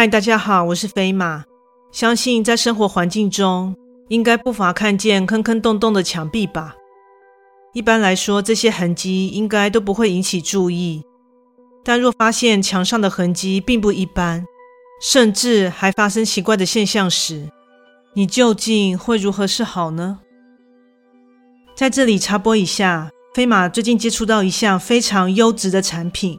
嗨，大家好，我是飞马。相信在生活环境中，应该不乏看见坑坑洞洞的墙壁吧？一般来说，这些痕迹应该都不会引起注意。但若发现墙上的痕迹并不一般，甚至还发生奇怪的现象时，你究竟会如何是好呢？在这里插播一下，飞马最近接触到一项非常优质的产品。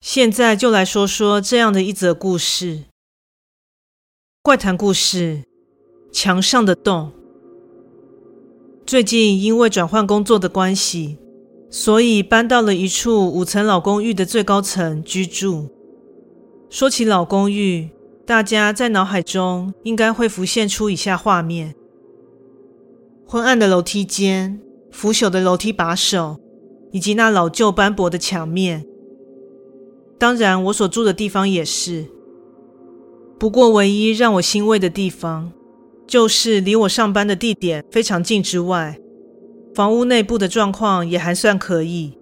现在就来说说这样的一则故事：怪谈故事，墙上的洞。最近因为转换工作的关系，所以搬到了一处五层老公寓的最高层居住。说起老公寓，大家在脑海中应该会浮现出以下画面：昏暗的楼梯间、腐朽的楼梯把手，以及那老旧斑驳的墙面。当然，我所住的地方也是。不过，唯一让我欣慰的地方，就是离我上班的地点非常近之外，房屋内部的状况也还算可以，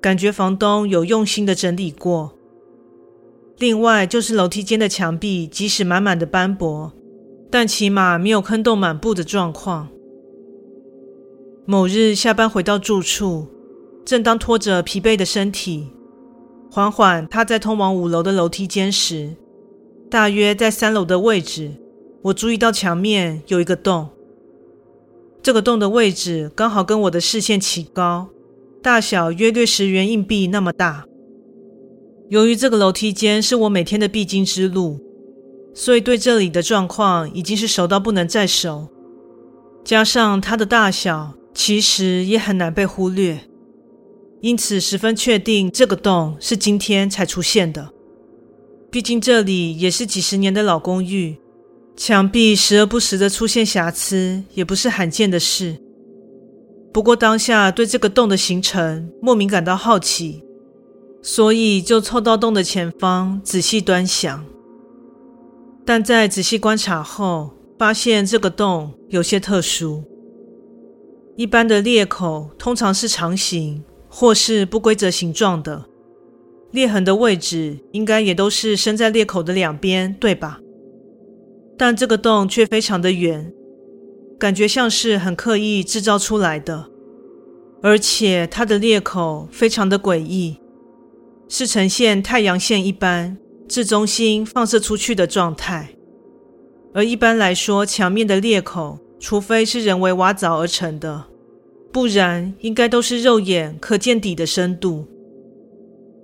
感觉房东有用心的整理过。另外，就是楼梯间的墙壁，即使满满的斑驳，但起码没有坑洞满布的状况。某日下班回到住处，正当拖着疲惫的身体。缓缓他在通往五楼的楼梯间时，大约在三楼的位置，我注意到墙面有一个洞。这个洞的位置刚好跟我的视线齐高，大小约略十元硬币那么大。由于这个楼梯间是我每天的必经之路，所以对这里的状况已经是熟到不能再熟。加上它的大小，其实也很难被忽略。因此，十分确定这个洞是今天才出现的。毕竟这里也是几十年的老公寓，墙壁时而不时的出现瑕疵，也不是罕见的事。不过当下对这个洞的形成莫名感到好奇，所以就凑到洞的前方仔细端详。但在仔细观察后，发现这个洞有些特殊。一般的裂口通常是长形。或是不规则形状的裂痕的位置，应该也都是伸在裂口的两边，对吧？但这个洞却非常的圆，感觉像是很刻意制造出来的，而且它的裂口非常的诡异，是呈现太阳线一般，自中心放射出去的状态。而一般来说，墙面的裂口，除非是人为挖凿而成的。不然，应该都是肉眼可见底的深度。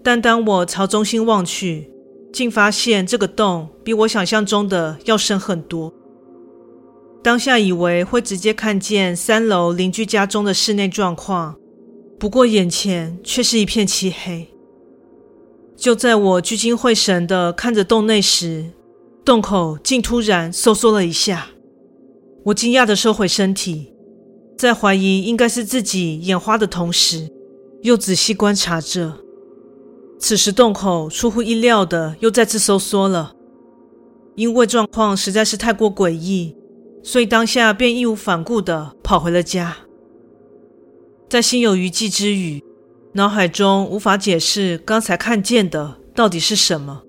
但当我朝中心望去，竟发现这个洞比我想象中的要深很多。当下以为会直接看见三楼邻居家中的室内状况，不过眼前却是一片漆黑。就在我聚精会神的看着洞内时，洞口竟突然收缩了一下。我惊讶的收回身体。在怀疑应该是自己眼花的同时，又仔细观察着。此时洞口出乎意料的又再次收缩了，因为状况实在是太过诡异，所以当下便义无反顾的跑回了家。在心有余悸之余，脑海中无法解释刚才看见的到底是什么，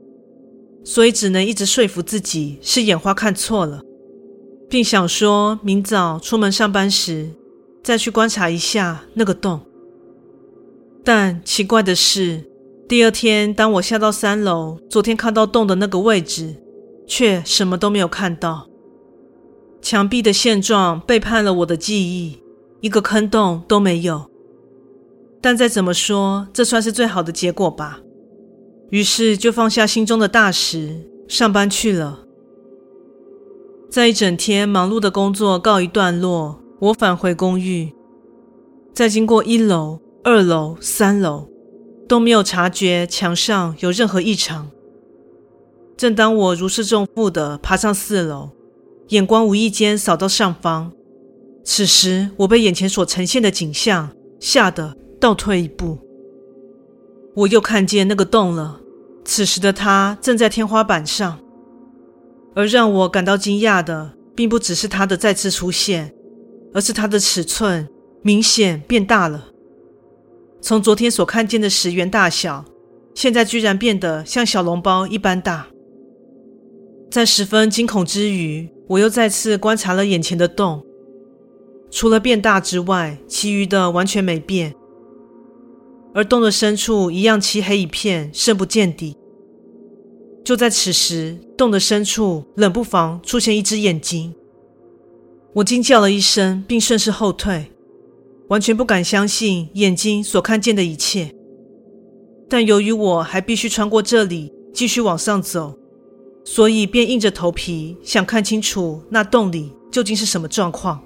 所以只能一直说服自己是眼花看错了，并想说明早出门上班时。再去观察一下那个洞，但奇怪的是，第二天当我下到三楼，昨天看到洞的那个位置，却什么都没有看到。墙壁的现状背叛了我的记忆，一个坑洞都没有。但再怎么说，这算是最好的结果吧。于是就放下心中的大石，上班去了。在一整天忙碌的工作告一段落。我返回公寓，在经过一楼、二楼、三楼，都没有察觉墙上有任何异常。正当我如释重负地爬上四楼，眼光无意间扫到上方，此时我被眼前所呈现的景象吓得倒退一步。我又看见那个洞了，此时的它正在天花板上，而让我感到惊讶的，并不只是它的再次出现，而是它的尺寸明显变大了。从昨天所看见的十元大小，现在居然变得像小笼包一般大。在十分惊恐之余，我又再次观察了眼前的洞，除了变大之外，其余的完全没变。而洞的深处一样漆黑一片，深不见底。就在此时，洞的深处冷不防出现一只眼睛，我惊叫了一声，并顺势后退，完全不敢相信眼睛所看见的一切。但由于我还必须穿过这里，继续往上走。所以便硬着头皮想看清楚那洞里究竟是什么状况。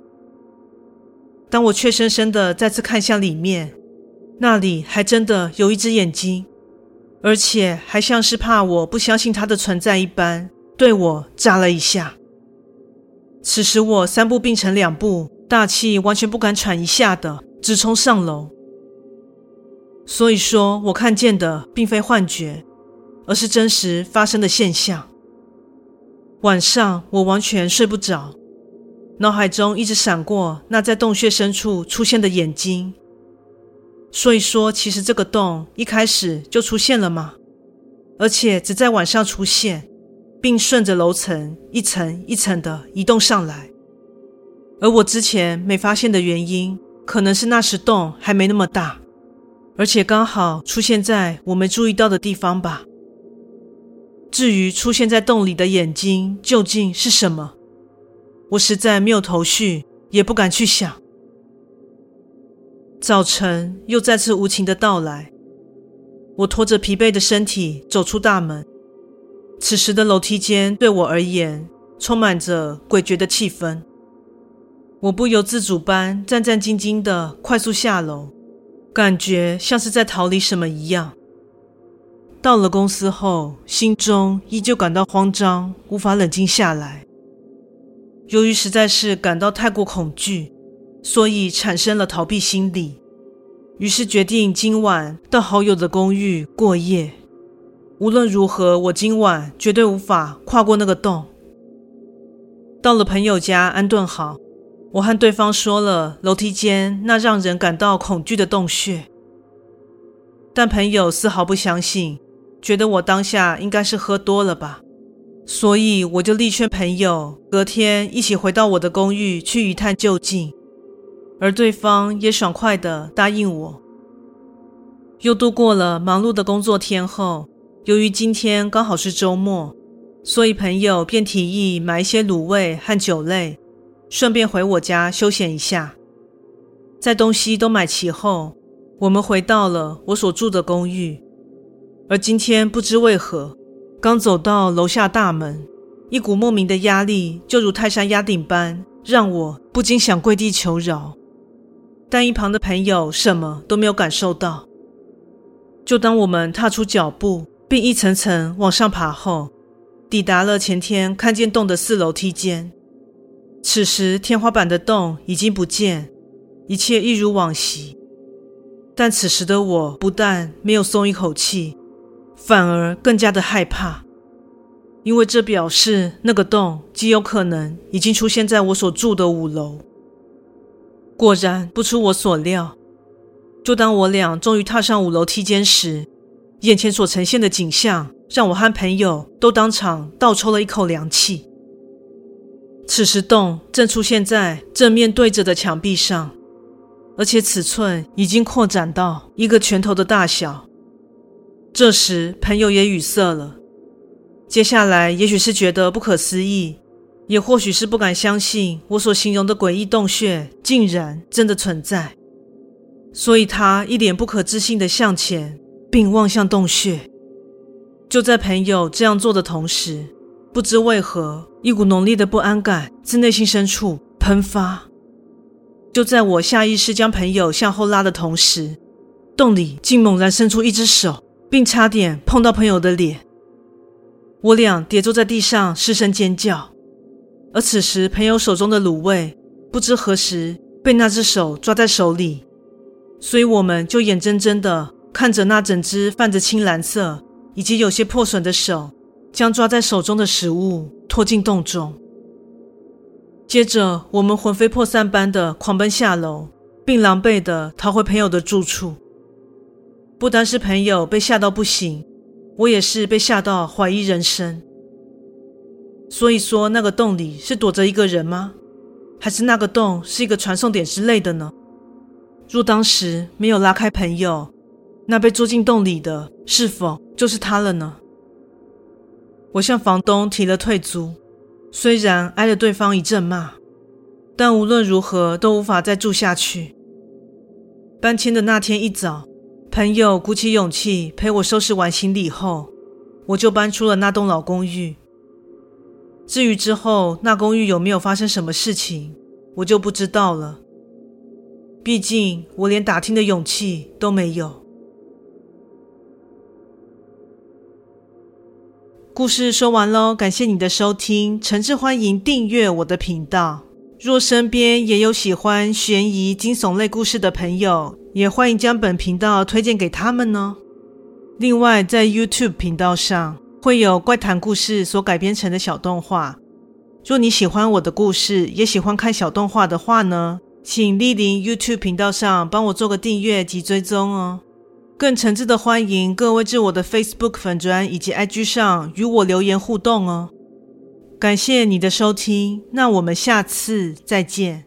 当我怯生生的再次看向里面，那里还真的有一只眼睛，而且还像是怕我不相信它的存在一般，对我眨了一下。此时我三步并成两步，大气完全不敢喘一下的直冲上楼。所以说我看见的并非幻觉，而是真实发生的现象。晚上我完全睡不着，脑海中一直闪过那在洞穴深处出现的眼睛。所以说，其实这个洞一开始就出现了吗？而且只在晚上出现，并顺着楼层一层一层的移动上来。而我之前没发现的原因，可能是那时洞还没那么大，而且刚好出现在我没注意到的地方吧。至于出现在洞里的眼睛究竟是什么，我实在没有头绪，也不敢去想。早晨又再次无情的到来，我拖着疲惫的身体走出大门。此时的楼梯间对我而言充满着诡谲的气氛，我不由自主般战战兢兢的快速下楼，感觉像是在逃离什么一样。到了公司后，心中依旧感到慌张，无法冷静下来。由于实在是感到太过恐惧，所以产生了逃避心理。于是决定今晚到好友的公寓过夜。无论如何，我今晚绝对无法跨过那个洞。到了朋友家安顿好，我和对方说了楼梯间那让人感到恐惧的洞穴，但朋友丝毫不相信。觉得我当下应该是喝多了吧，所以我就力劝朋友隔天一起回到我的公寓去一探究竟，而对方也爽快地答应我。又度过了忙碌的工作天后，由于今天刚好是周末，所以朋友便提议买一些卤味和酒类，顺便回我家休闲一下。在东西都买齐后，我们回到了我所住的公寓。而今天不知为何，刚走到楼下大门，一股莫名的压力就如泰山压顶般，让我不禁想跪地求饶。但一旁的朋友什么都没有感受到。就当我们踏出脚步，并一层层往上爬后，抵达了前天看见洞的四楼梯间。此时天花板的洞已经不见，一切一如往昔。但此时的我不但没有松一口气。反而更加的害怕，因为这表示那个洞极有可能已经出现在我所住的五楼。果然不出我所料，就当我俩终于踏上五楼梯间时，眼前所呈现的景象让我和朋友都当场倒抽了一口凉气。此时洞正出现在正面对着的墙壁上，而且尺寸已经扩展到一个拳头的大小。这时，朋友也语塞了。接下来，也许是觉得不可思议，也或许是不敢相信我所形容的诡异洞穴竟然真的存在，所以他一脸不可置信地向前，并望向洞穴。就在朋友这样做的同时，不知为何，一股浓烈的不安感自内心深处喷发。就在我下意识将朋友向后拉的同时，洞里竟猛然伸出一只手。并差点碰到朋友的脸，我俩跌坐在地上，失声尖叫。而此时，朋友手中的卤味不知何时被那只手抓在手里，所以我们就眼睁睁的看着那整只泛着青蓝色以及有些破损的手，将抓在手中的食物拖进洞中。接着，我们魂飞魄散般的狂奔下楼，并狼狈的逃回朋友的住处。不单是朋友被吓到不行，我也是被吓到怀疑人生。所以说，那个洞里是躲着一个人吗？还是那个洞是一个传送点之类的呢？若当时没有拉开朋友，那被捉进洞里的是否就是他了呢？我向房东提了退租。虽然挨了对方一阵骂，但无论如何都无法再住下去。搬迁的那天一早，朋友鼓起勇气陪我收拾完行李后，我就搬出了那栋老公寓。至于之后那公寓有没有发生什么事情，我就不知道了。毕竟我连打听的勇气都没有。故事说完喽，感谢你的收听，诚挚欢迎订阅我的频道。若身边也有喜欢悬疑惊悚类故事的朋友，也欢迎将本频道推荐给他们哦。另外，在 YouTube 频道上会有怪谈故事所改编成的小动画。若你喜欢我的故事，也喜欢看小动画的话呢，请莅临 YouTube 频道上帮我做个订阅及追踪哦。更诚挚的欢迎各位至我的 Facebook 粉砖以及 IG 上与我留言互动哦。感谢你的收听，那我们下次再见。